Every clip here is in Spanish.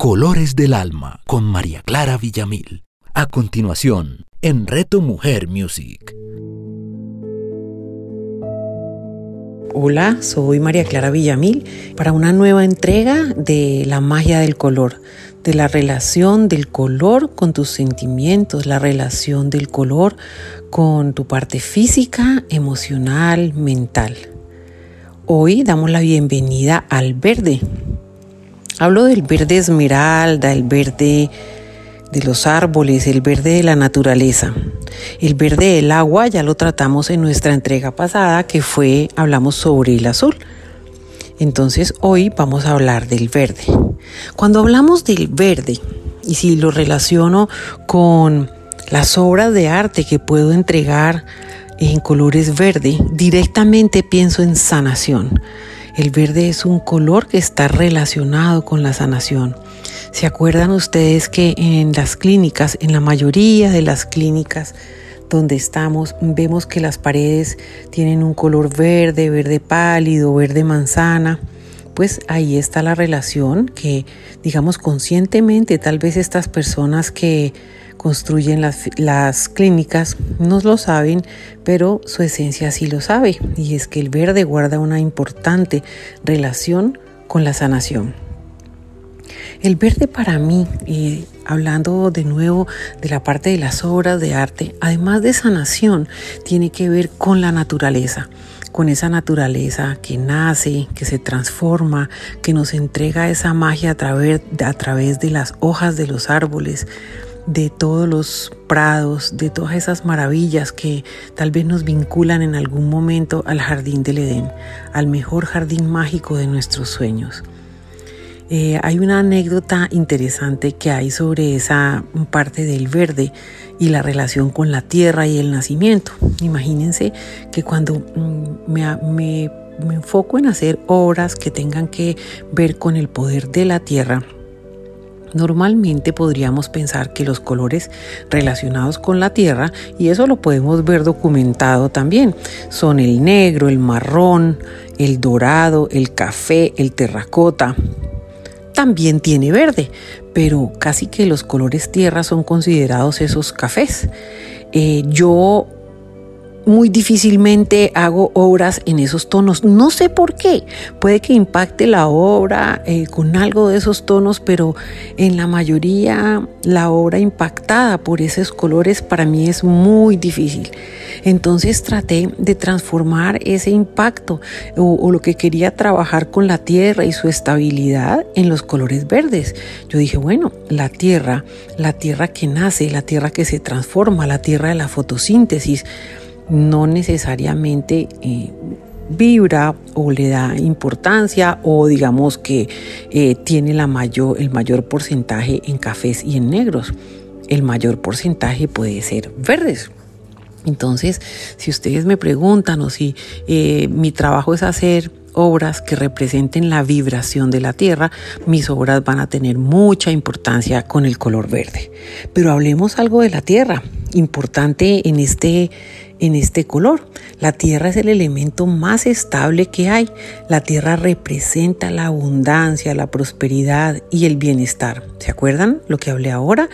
Colores del Alma con María Clara Villamil. A continuación, en Reto Mujer Music. Hola, soy María Clara Villamil para una nueva entrega de La magia del color, de la relación del color con tus sentimientos, la relación del color con tu parte física, emocional, mental. Hoy damos la bienvenida al verde. Hablo del verde esmeralda, el verde de los árboles, el verde de la naturaleza. El verde del agua ya lo tratamos en nuestra entrega pasada que fue, hablamos sobre el azul. Entonces hoy vamos a hablar del verde. Cuando hablamos del verde, y si lo relaciono con las obras de arte que puedo entregar en colores verde, directamente pienso en sanación. El verde es un color que está relacionado con la sanación. ¿Se acuerdan ustedes que en las clínicas, en la mayoría de las clínicas donde estamos, vemos que las paredes tienen un color verde, verde pálido, verde manzana? Pues ahí está la relación que, digamos, conscientemente tal vez estas personas que construyen las, las, clínicas no lo saben, pero su esencia sí lo sabe, y es que el verde guarda una importante relación con la sanación. El verde para mí, y hablando de nuevo de la parte de las obras de arte, además de sanación, tiene que ver con la naturaleza con esa naturaleza que nace, que se transforma, que nos entrega esa magia a través, a través de las hojas de los árboles, de todos los prados, de todas esas maravillas que tal vez nos vinculan en algún momento al jardín del Edén, al mejor jardín mágico de nuestros sueños. Eh, hay una anécdota interesante que hay sobre esa parte del verde y la relación con la tierra y el nacimiento. Imagínense que cuando mm, me, me, me enfoco en hacer obras que tengan que ver con el poder de la tierra, Normalmente podríamos pensar que los colores relacionados con la tierra, y eso lo podemos ver documentado también, son el negro, el marrón, el dorado, el café, el terracota, también tiene verde, pero casi que los colores tierra son considerados esos cafés. Eh, yo muy difícilmente hago obras en esos tonos. No sé por qué. Puede que impacte la obra eh, con algo de esos tonos, pero en la mayoría la obra impactada por esos colores para mí es muy difícil. Entonces traté de transformar ese impacto o, o lo que quería trabajar con la tierra y su estabilidad en los colores verdes. Yo dije, bueno, la tierra, la tierra que nace, la tierra que se transforma, la tierra de la fotosíntesis, no necesariamente eh, vibra o le da importancia o digamos que eh, tiene la mayor, el mayor porcentaje en cafés y en negros. El mayor porcentaje puede ser verdes. Entonces, si ustedes me preguntan o si eh, mi trabajo es hacer obras que representen la vibración de la tierra, mis obras van a tener mucha importancia con el color verde. Pero hablemos algo de la tierra, importante en este en este color. La tierra es el elemento más estable que hay. La tierra representa la abundancia, la prosperidad y el bienestar. ¿Se acuerdan lo que hablé ahora?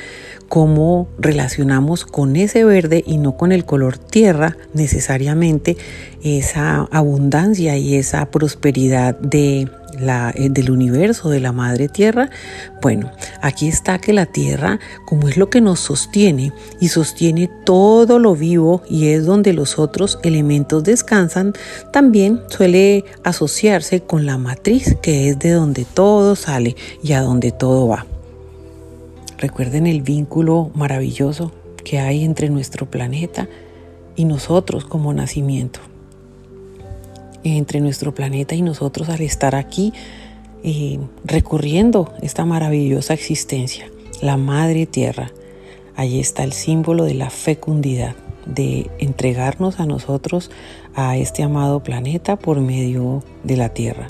Cómo relacionamos con ese verde y no con el color tierra necesariamente esa abundancia y esa prosperidad de eh, del universo, de la madre tierra? Bueno, aquí está que la tierra, como es lo que nos sostiene y sostiene todo lo vivo y es donde los otros elementos descansan, también suele asociarse con la matriz, que es de donde todo sale y a donde todo va. Recuerden el vínculo maravilloso que hay entre nuestro planeta y nosotros como nacimiento entre nuestro planeta y nosotros al estar aquí eh, recorriendo esta maravillosa existencia, la Madre Tierra. Allí está el símbolo de la fecundidad, de entregarnos a nosotros a este amado planeta por medio de la Tierra.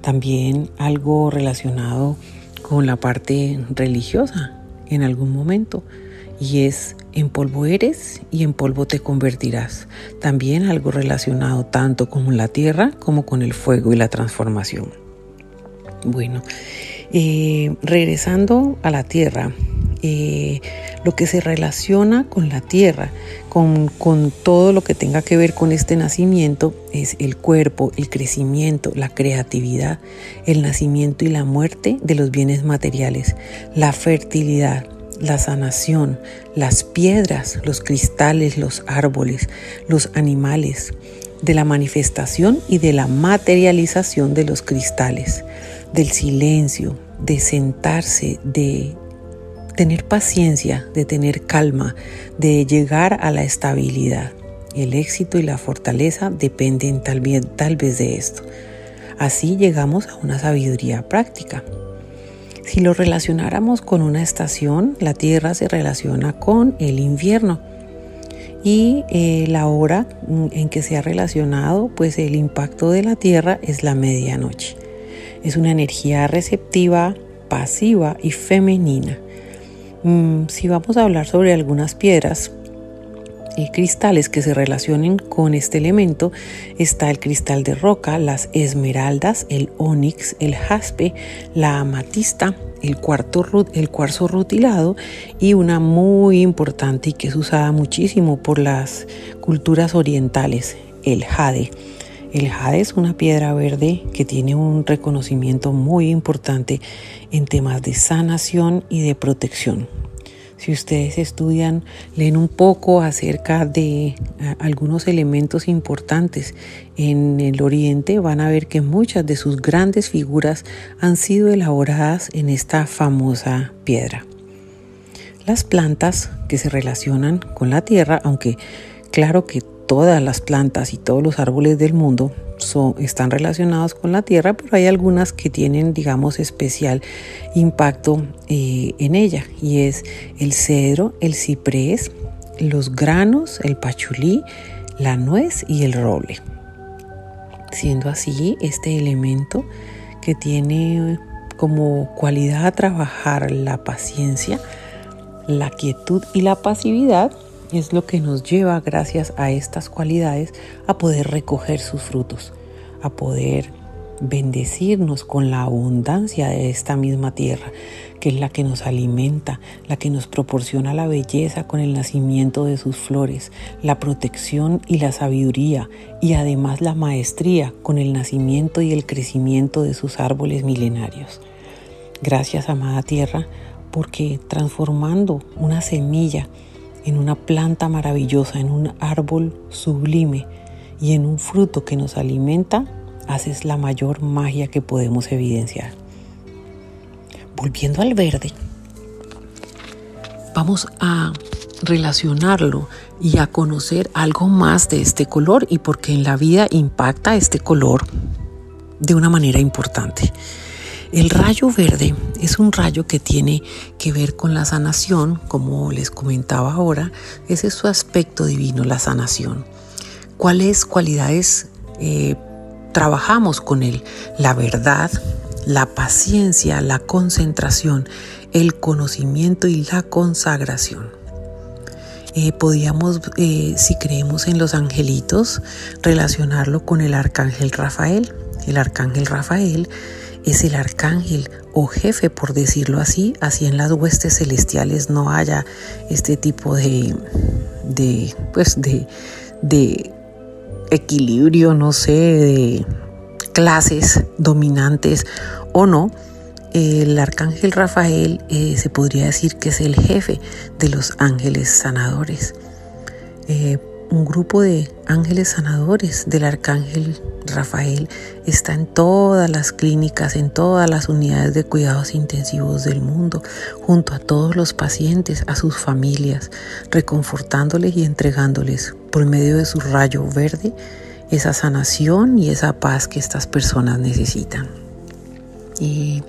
También algo relacionado con la parte religiosa en algún momento y es en polvo eres y en polvo te convertirás. También algo relacionado tanto con la tierra como con el fuego y la transformación. Bueno, Eh, regresando a la tierra, eh, lo que se relaciona con la tierra, con, con, todo lo que tenga que ver con este nacimiento, es el cuerpo, el crecimiento, la creatividad, el nacimiento y la muerte de los bienes materiales, la fertilidad, la sanación, las piedras, los cristales, los árboles, los animales, de la manifestación y de la materialización de los cristales, del silencio, de sentarse, de tener paciencia, de tener calma, de llegar a la estabilidad. El éxito y la fortaleza dependen tal vez, de esto. Así llegamos a una sabiduría práctica. Si lo relacionáramos con una estación, la Tierra se relaciona con el invierno y eh, la hora en que se ha relacionado, pues el impacto de la Tierra es la medianoche. Es una energía receptiva, pasiva y femenina. Mm, si vamos a hablar sobre algunas piedras y cristales que se relacionen con este elemento, está el cristal de roca, las esmeraldas, el onix, el jaspe, la amatista, el, el cuarzo rutilado y una muy importante y que es usada muchísimo por las culturas orientales, el jade. El jade es una piedra verde que tiene un reconocimiento muy importante en temas de sanación y de protección. Si ustedes estudian, leen un poco acerca de algunos elementos importantes en el Oriente, van a ver que muchas de sus grandes figuras han sido elaboradas en esta famosa piedra. Las plantas que se relacionan con la tierra, aunque claro que todas las plantas y todos los árboles del mundo están relacionados con la tierra, pero hay algunas que tienen, digamos, especial impacto eh, en ella, y es el cedro, el ciprés, los granos, el pachulí, la nuez y el roble. Siendo así, este elemento que tiene como cualidad a trabajar la paciencia, la quietud y la pasividad, es lo que nos lleva, gracias a estas cualidades, a poder recoger sus frutos, a poder bendecirnos con la abundancia de esta misma tierra, que es la que nos alimenta, la que nos proporciona la belleza con el nacimiento de sus flores, la protección y la sabiduría, y además la maestría con el nacimiento y el crecimiento de sus árboles milenarios. Gracias, amada tierra, porque transformando una semilla, en una planta maravillosa, en un árbol sublime y en un fruto que nos alimenta, haces la mayor magia que podemos evidenciar. Volviendo al verde, vamos a relacionarlo y a conocer algo más de este color y porque en la vida impacta este color de una manera importante. El rayo verde es un rayo que tiene que ver con la sanación, como les comentaba ahora, ese es su aspecto divino, la sanación. ¿Cuáles cualidades eh, trabajamos con él? La verdad, la paciencia, la concentración, el conocimiento y la consagración. Eh, podíamos, eh, si creemos en los angelitos, relacionarlo con el arcángel Rafael. El arcángel Rafael es el arcángel o jefe, por decirlo así, así en las huestes celestiales no haya este tipo de, de pues de, de equilibrio, no sé, de clases dominantes o no, el arcángel Rafael eh, se podría decir que es el jefe de los ángeles sanadores. Eh, un grupo de ángeles sanadores del arcángel Rafael está en todas las clínicas, en todas las unidades de cuidados intensivos del mundo, junto a todos los pacientes, a sus familias, reconfortándoles y entregándoles por medio de su rayo verde esa sanación y esa paz que estas personas necesitan. Y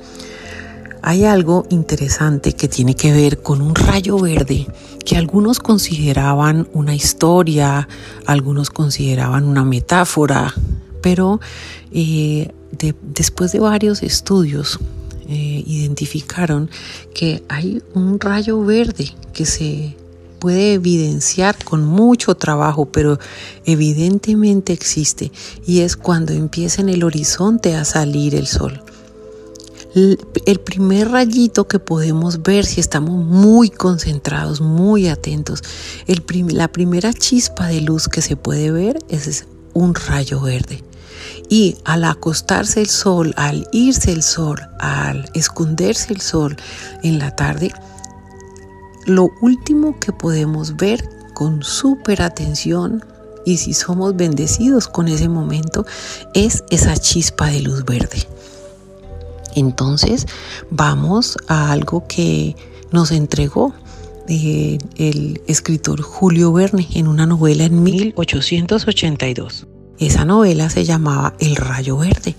hay algo interesante que tiene que ver con un rayo verde que algunos consideraban una historia, algunos consideraban una metáfora, pero eh, después de varios estudios eh, identificaron que hay un rayo verde que se puede evidenciar con mucho trabajo, pero evidentemente existe y es cuando empieza en el horizonte a salir el sol. El primer rayito que podemos ver si estamos muy concentrados, muy atentos, la primera chispa de luz que se puede ver es un rayo verde. Y al acostarse el sol, al irse el sol, al esconderse el sol en la tarde, lo último que podemos ver con súper atención y si somos bendecidos con ese momento es esa chispa de luz verde. Entonces vamos a algo que nos entregó eh, el escritor Julio Verne en una novela en 1882. Esa novela se llamaba El Rayo Verde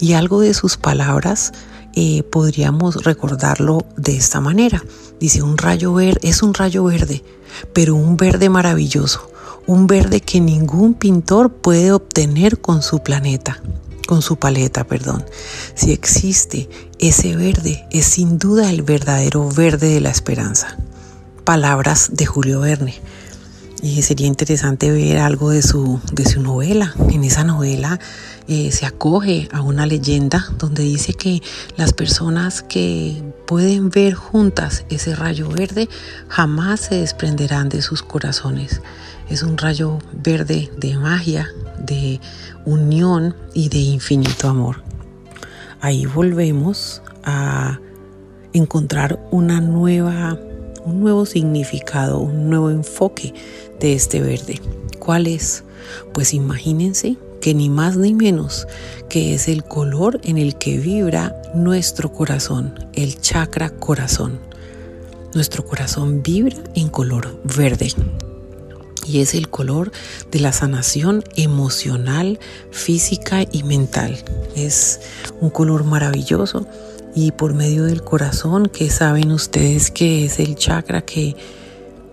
y algo de sus palabras eh, podríamos recordarlo de esta manera. Dice, un rayo verde es un rayo verde, pero un verde maravilloso, un verde que ningún pintor puede obtener con su planeta con su paleta, perdón. Si existe ese verde, es sin duda el verdadero verde de la esperanza. Palabras de Julio Verne. Y sería interesante ver algo de su, de su novela. En esa novela eh, se acoge a una leyenda donde dice que las personas que pueden ver juntas ese rayo verde jamás se desprenderán de sus corazones. Es un rayo verde de magia, de unión y de infinito amor. Ahí volvemos a encontrar una nueva, un nuevo significado, un nuevo enfoque de este verde. ¿Cuál es? Pues imagínense que ni más ni menos que es el color en el que vibra nuestro corazón, el chakra corazón. Nuestro corazón vibra en color verde y es el color de la sanación emocional, física y mental. Es un color maravilloso y por medio del corazón, que saben ustedes que es el chakra que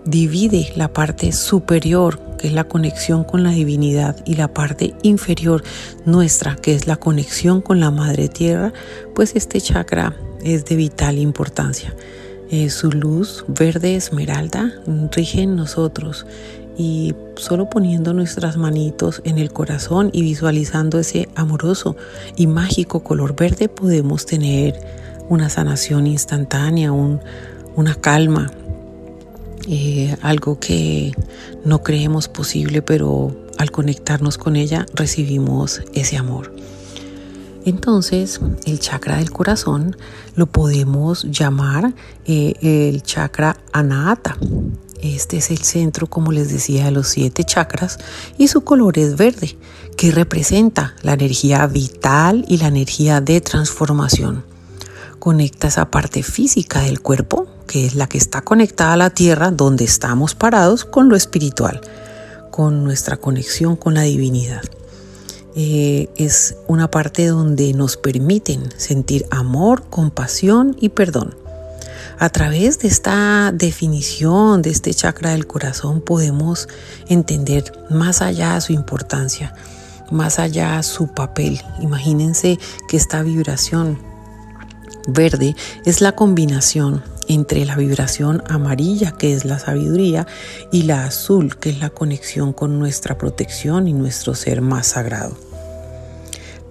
divide la parte superior, que es la conexión con la divinidad, y la parte inferior nuestra, que es la conexión con la Madre Tierra, pues este chakra es de vital importancia. Eh, su luz verde esmeralda rige en nosotros y solo poniendo nuestras manitos en el corazón y visualizando ese amoroso y mágico color verde podemos tener una sanación instantánea, una calma, eh, algo que no creemos posible, pero al conectarnos con ella recibimos ese amor. Entonces, el chakra del corazón lo podemos llamar eh, el chakra anahata. Este es el centro, como les decía, de los siete chakras y su color es verde, que representa la energía vital y la energía de transformación. Conecta esa parte física del cuerpo, que es la que está conectada a la tierra, donde estamos parados, con lo espiritual, con nuestra conexión con la divinidad. Eh, es una parte donde nos permiten sentir amor, compasión y perdón. A través de esta definición de este chakra del corazón podemos entender más allá su importancia, más allá su papel. Imagínense que esta vibración verde es la combinación entre la vibración amarilla, que es la sabiduría, y la azul, que es la conexión con nuestra protección y nuestro ser más sagrado.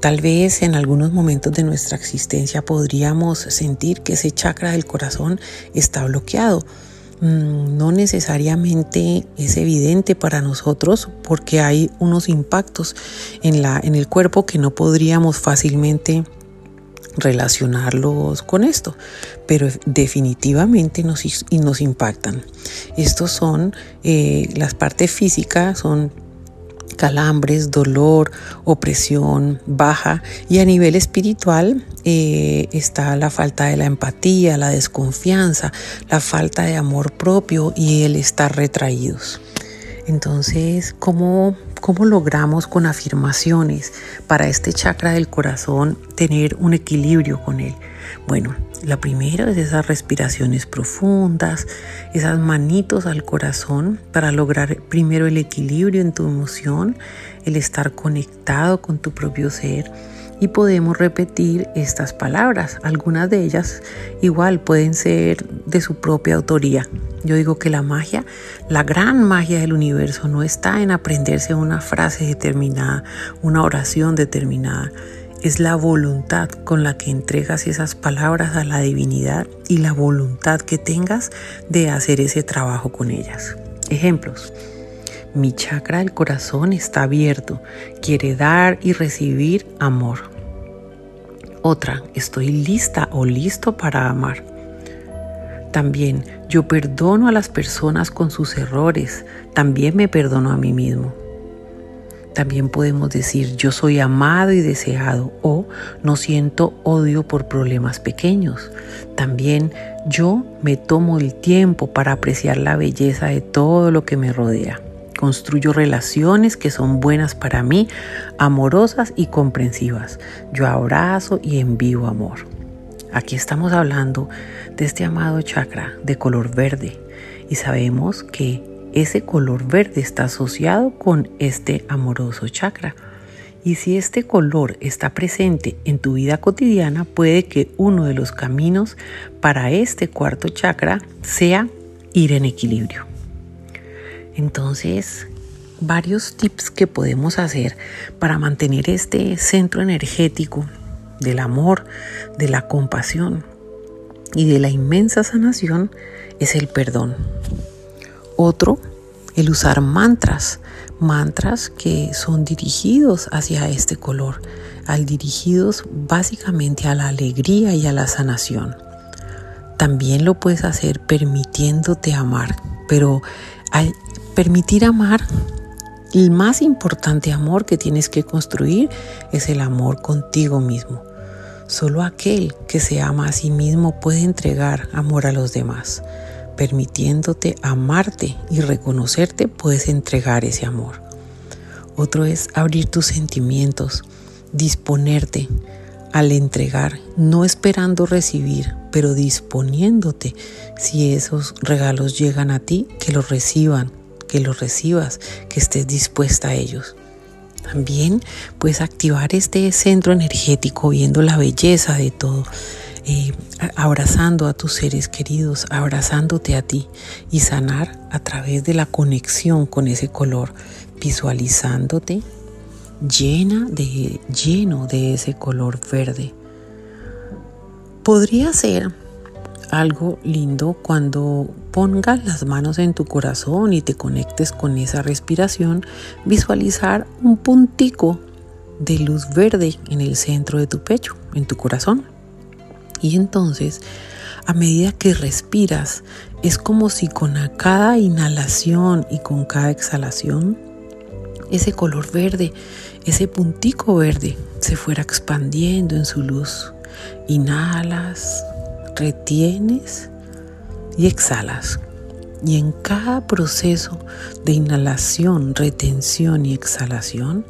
Tal vez en algunos momentos de nuestra existencia podríamos sentir que ese chakra del corazón está bloqueado. Mm, no necesariamente es evidente para nosotros porque hay unos impactos en, la, en el cuerpo que no podríamos fácilmente relacionarlos con esto, pero definitivamente nos, nos impactan. Estos son eh, las partes físicas, son calambres, dolor, opresión baja y a nivel espiritual eh, está la falta de la empatía, la desconfianza, la falta de amor propio y el estar retraídos. Entonces, ¿cómo, ¿cómo logramos con afirmaciones para este chakra del corazón tener un equilibrio con él? Bueno, la primera es esas respiraciones profundas, esas manitos al corazón para lograr primero el equilibrio en tu emoción, el estar conectado con tu propio ser. Y podemos repetir estas palabras. Algunas de ellas igual pueden ser de su propia autoría. Yo digo que la magia, la gran magia del universo no está en aprenderse una frase determinada, una oración determinada es la voluntad con la que entregas esas palabras a la divinidad y la voluntad que tengas de hacer ese trabajo con ellas. Ejemplos. Mi chakra del corazón está abierto, quiere dar y recibir amor. Otra, estoy lista o listo para amar. También yo perdono a las personas con sus errores, también me perdono a mí mismo. También podemos decir yo soy amado y deseado o no siento odio por problemas pequeños. También yo me tomo el tiempo para apreciar la belleza de todo lo que me rodea. Construyo relaciones que son buenas para mí, amorosas y comprensivas. Yo abrazo y envío amor. Aquí estamos hablando de este amado chakra de color verde y sabemos que ese color verde está asociado con este amoroso chakra. Y si este color está presente en tu vida cotidiana, puede que uno de los caminos para este cuarto chakra sea ir en equilibrio. Entonces, varios tips que podemos hacer para mantener este centro energético del amor, de la compasión y de la inmensa sanación es el perdón. Otro, el usar mantras, mantras que son dirigidos hacia este color, al dirigidos básicamente a la alegría y a la sanación. También lo puedes hacer permitiéndote amar, pero al permitir amar, el más importante amor que tienes que construir es el amor contigo mismo. Solo aquel que se ama a sí mismo puede entregar amor a los demás. Permitiéndote amarte y reconocerte, puedes entregar ese amor. Otro es abrir tus sentimientos, disponerte al entregar, no esperando recibir, pero disponiéndote. Si esos regalos llegan a ti, que los reciban, que los recibas, que estés dispuesta a ellos. También puedes activar este centro energético viendo la belleza de todo abrazando a tus seres queridos, abrazándote a ti y sanar a través de la conexión con ese color, visualizándote llena de lleno de ese color verde. Podría ser algo lindo cuando pongas las manos en tu corazón y te conectes con esa respiración, visualizar un puntico de luz verde en el centro de tu pecho, en tu corazón. Y entonces, a medida que respiras, es como si con cada inhalación y con cada exhalación, ese color verde, ese puntico verde, se fuera expandiendo en su luz. Inhalas, retienes y exhalas. Y en cada proceso de inhalación, retención y exhalación,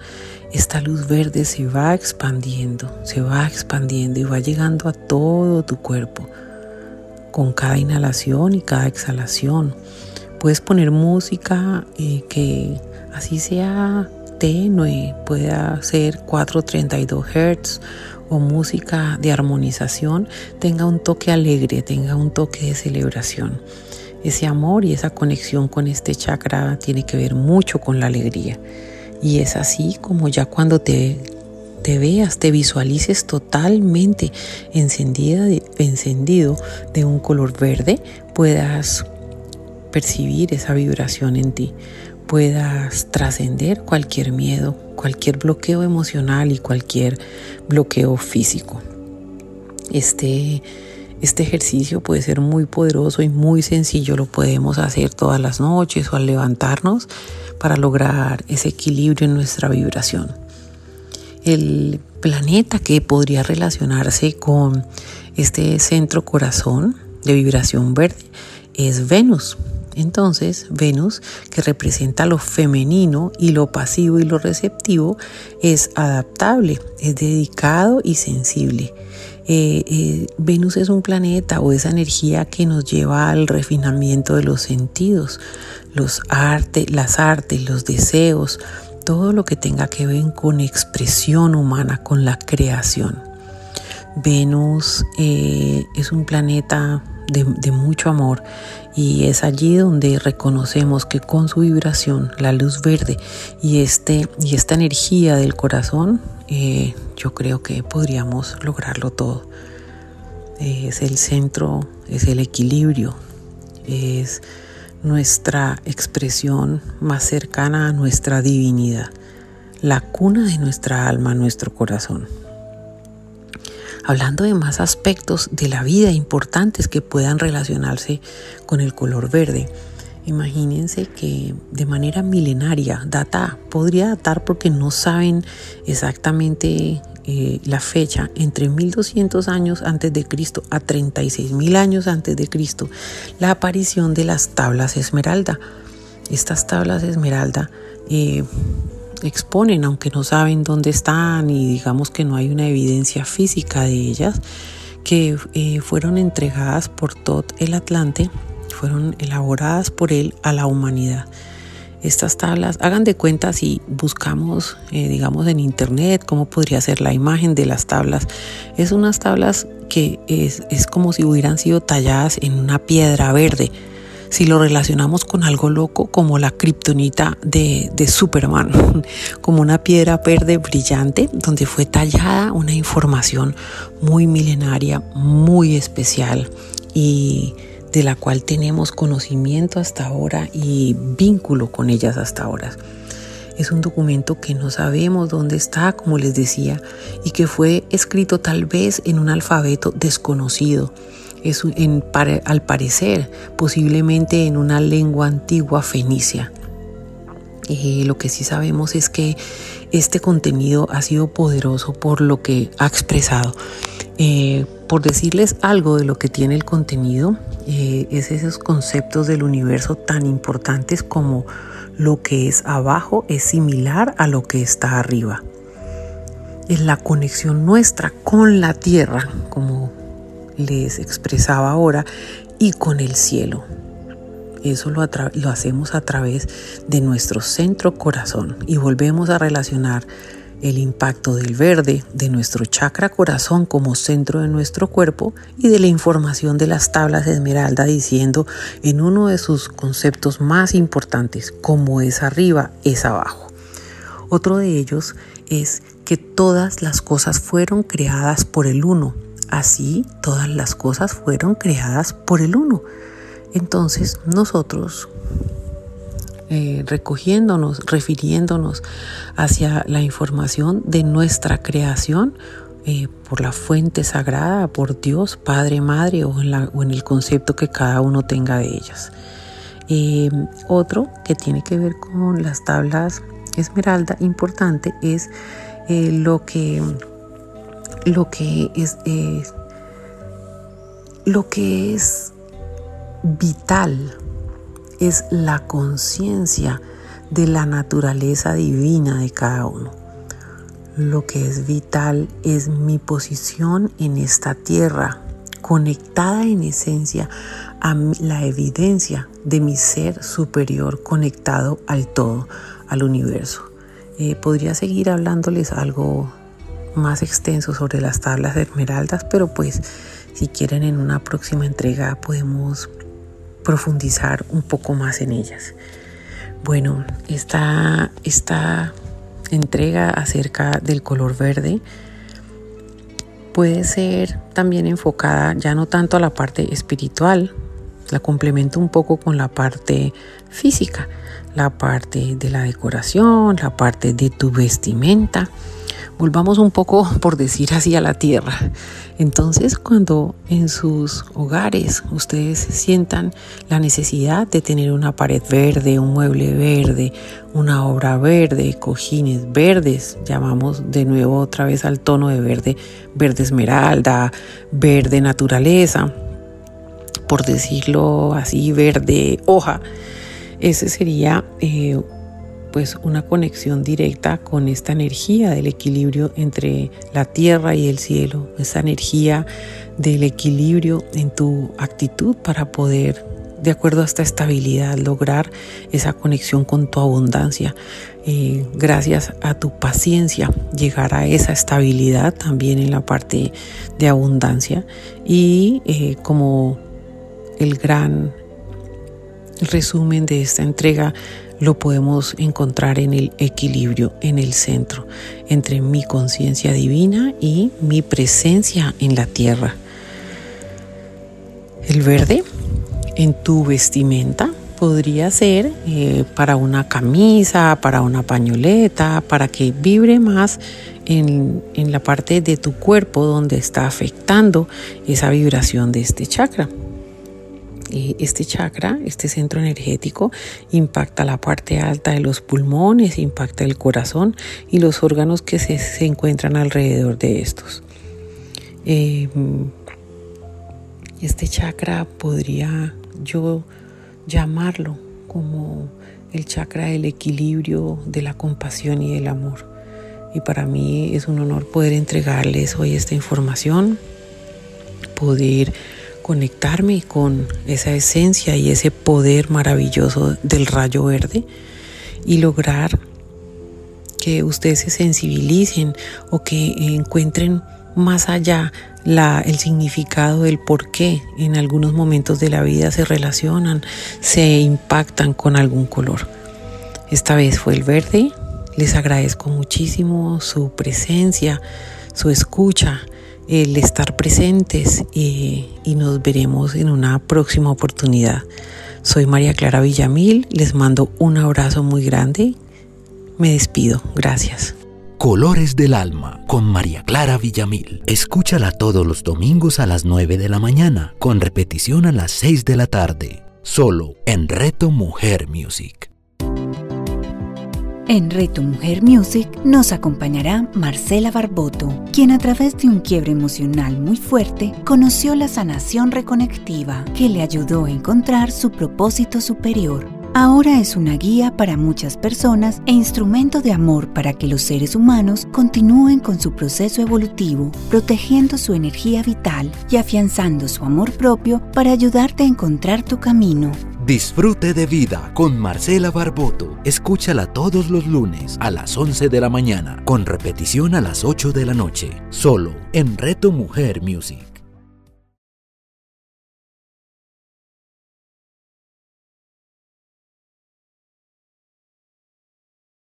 esta luz verde se va expandiendo, se va expandiendo y va llegando a todo tu cuerpo con cada inhalación y cada exhalación. Puedes poner música eh, que así sea tenue, pueda ser 432 Hz o música de armonización, tenga un toque alegre, tenga un toque de celebración. Ese amor y esa conexión con este chakra tiene que ver mucho con la alegría. Y es así como ya cuando te, te veas, te visualices totalmente encendida encendido de un color verde, puedas percibir esa vibración en ti, puedas trascender cualquier miedo, cualquier bloqueo emocional y cualquier bloqueo físico. Este, este ejercicio puede ser muy poderoso y muy sencillo, lo podemos hacer todas las noches o al levantarnos para lograr ese equilibrio en nuestra vibración. El planeta que podría relacionarse con este centro corazón de vibración verde es Venus. Entonces, Venus, que representa lo femenino y lo pasivo y lo receptivo, es adaptable, es dedicado y sensible. Eh, eh, Venus es un planeta o esa energía que nos lleva al refinamiento de los sentidos, los artes, las artes, los deseos, todo lo que tenga que ver con expresión humana, con la creación. Venus eh, es un planeta de, mucho amor y es allí donde reconocemos que con su vibración, la luz verde y, este, y esta energía del corazón, eh, yo creo que podríamos lograrlo todo. es el centro, es el equilibrio, es nuestra expresión más cercana a nuestra divinidad, la cuna de nuestra alma, nuestro corazón. Hablando de más aspectos de la vida importantes que puedan relacionarse con el color verde, Imagínense que de manera milenaria, data, podría datar porque no saben exactamente eh, la fecha, entre 1200 años antes de Cristo a 36.000 años antes de Cristo, la aparición de las tablas esmeralda. Estas tablas esmeralda eh, exponen, aunque no saben dónde están y digamos que no hay una evidencia física de ellas, que eh, fueron entregadas por Tot el Atlante fueron elaboradas por él a la humanidad. Estas tablas, hagan de cuenta si buscamos, eh, digamos, en internet cómo podría ser la imagen de las tablas. Es unas tablas que es, es como si hubieran sido talladas en una piedra verde. Si lo relacionamos con algo loco como la kriptonita de, de Superman, como una piedra verde brillante donde fue tallada una información muy milenaria, muy especial y de la cual tenemos conocimiento hasta ahora y vínculo con ellas hasta ahora. Es un documento que no sabemos dónde está, como les decía, y que fue escrito tal vez en un alfabeto desconocido. Es al parecer, posiblemente en una lengua antigua fenicia. Eh, lo que sí sabemos es que este contenido ha sido poderoso por lo que ha expresado. Eh, por decirles algo de lo que tiene el contenido, eh, es esos conceptos del universo tan importantes como lo que es abajo es similar a lo que está arriba. Es la conexión nuestra con la tierra, como les expresaba ahora, y con el cielo. Eso lo, lo hacemos a través de nuestro centro corazón y volvemos a relacionar el impacto del verde, de nuestro chakra corazón como centro de nuestro cuerpo y de la información de las tablas de esmeralda diciendo en uno de sus conceptos más importantes, como es arriba, es abajo. Otro de ellos es que todas las cosas fueron creadas por el uno, así todas las cosas fueron creadas por el uno. Entonces nosotros eh, recogiéndonos, refiriéndonos hacia la información de nuestra creación eh, por la fuente sagrada, por Dios, Padre, Madre o en, el concepto que cada uno tenga de ellas. Eh, otro que tiene que ver con las tablas esmeralda importante es lo que lo que es, lo que es vital es la conciencia de la naturaleza divina de cada uno. Lo que es vital es mi posición en esta tierra, conectada en esencia a la evidencia de mi ser superior conectado al todo, al universo. Eh, podría seguir hablándoles algo más extenso sobre las tablas de esmeraldas, pero pues si quieren en una próxima entrega podemos profundizar un poco más en ellas. Bueno, esta, esta entrega acerca del color verde puede ser también enfocada ya no tanto a la parte espiritual, la complemento un poco con la parte física, la parte de la decoración, la parte de tu vestimenta, volvamos un poco, por decir así, a la tierra. Entonces, cuando en sus hogares ustedes sientan la necesidad de tener una pared verde, un mueble verde, una obra verde, cojines verdes, llamamos de nuevo otra vez al tono de verde, verde esmeralda, verde naturaleza, por decirlo así, verde hoja. Ese sería eh, pues una conexión directa con esta energía del equilibrio entre la tierra y el cielo, esa energía del equilibrio en tu actitud para poder, de acuerdo a esta estabilidad, lograr esa conexión con tu abundancia. Eh, gracias a tu paciencia, llegar a esa estabilidad también en la parte de abundancia y eh, como el gran resumen de esta entrega lo podemos encontrar en el equilibrio, en el centro, entre mi conciencia divina y mi presencia en la tierra. El verde en tu vestimenta podría ser eh, para una camisa, para una pañoleta, para que vibre más en, en la parte de tu cuerpo donde está afectando esa vibración de este chakra. Este chakra, este centro energético, impacta la parte alta de los pulmones, impacta el corazón y los órganos que se, se encuentran alrededor de estos. Eh, este chakra podría yo llamarlo como el chakra del equilibrio, de la compasión y del amor. Y para mí es un honor poder entregarles hoy esta información, poder conectarme con esa esencia y ese poder maravilloso del rayo verde y lograr que ustedes se sensibilicen o que encuentren más allá la, el significado del por qué en algunos momentos de la vida se relacionan, se impactan con algún color. Esta vez fue el verde. Les agradezco muchísimo su presencia, su escucha el estar presentes y, nos veremos en una próxima oportunidad. Soy María Clara Villamil, les mando un abrazo muy grande. Me despido, gracias. Colores del Alma con María Clara Villamil. Escúchala todos los domingos a las 9 de la mañana, con repetición a las 6 de la tarde, solo en Reto Mujer Music. En Reto Mujer Music nos acompañará Marcela Barboto, quien a través de un quiebre emocional muy fuerte conoció la sanación reconectiva que le ayudó a encontrar su propósito superior. Ahora es una guía para muchas personas e instrumento de amor para que los seres humanos continúen con su proceso evolutivo, protegiendo su energía vital y afianzando su amor propio para ayudarte a encontrar tu camino. Disfrute de vida con Marcela Barboto. Escúchala todos los lunes a las 11 de la mañana, con repetición a las 8 de la noche, solo en Reto Mujer Music.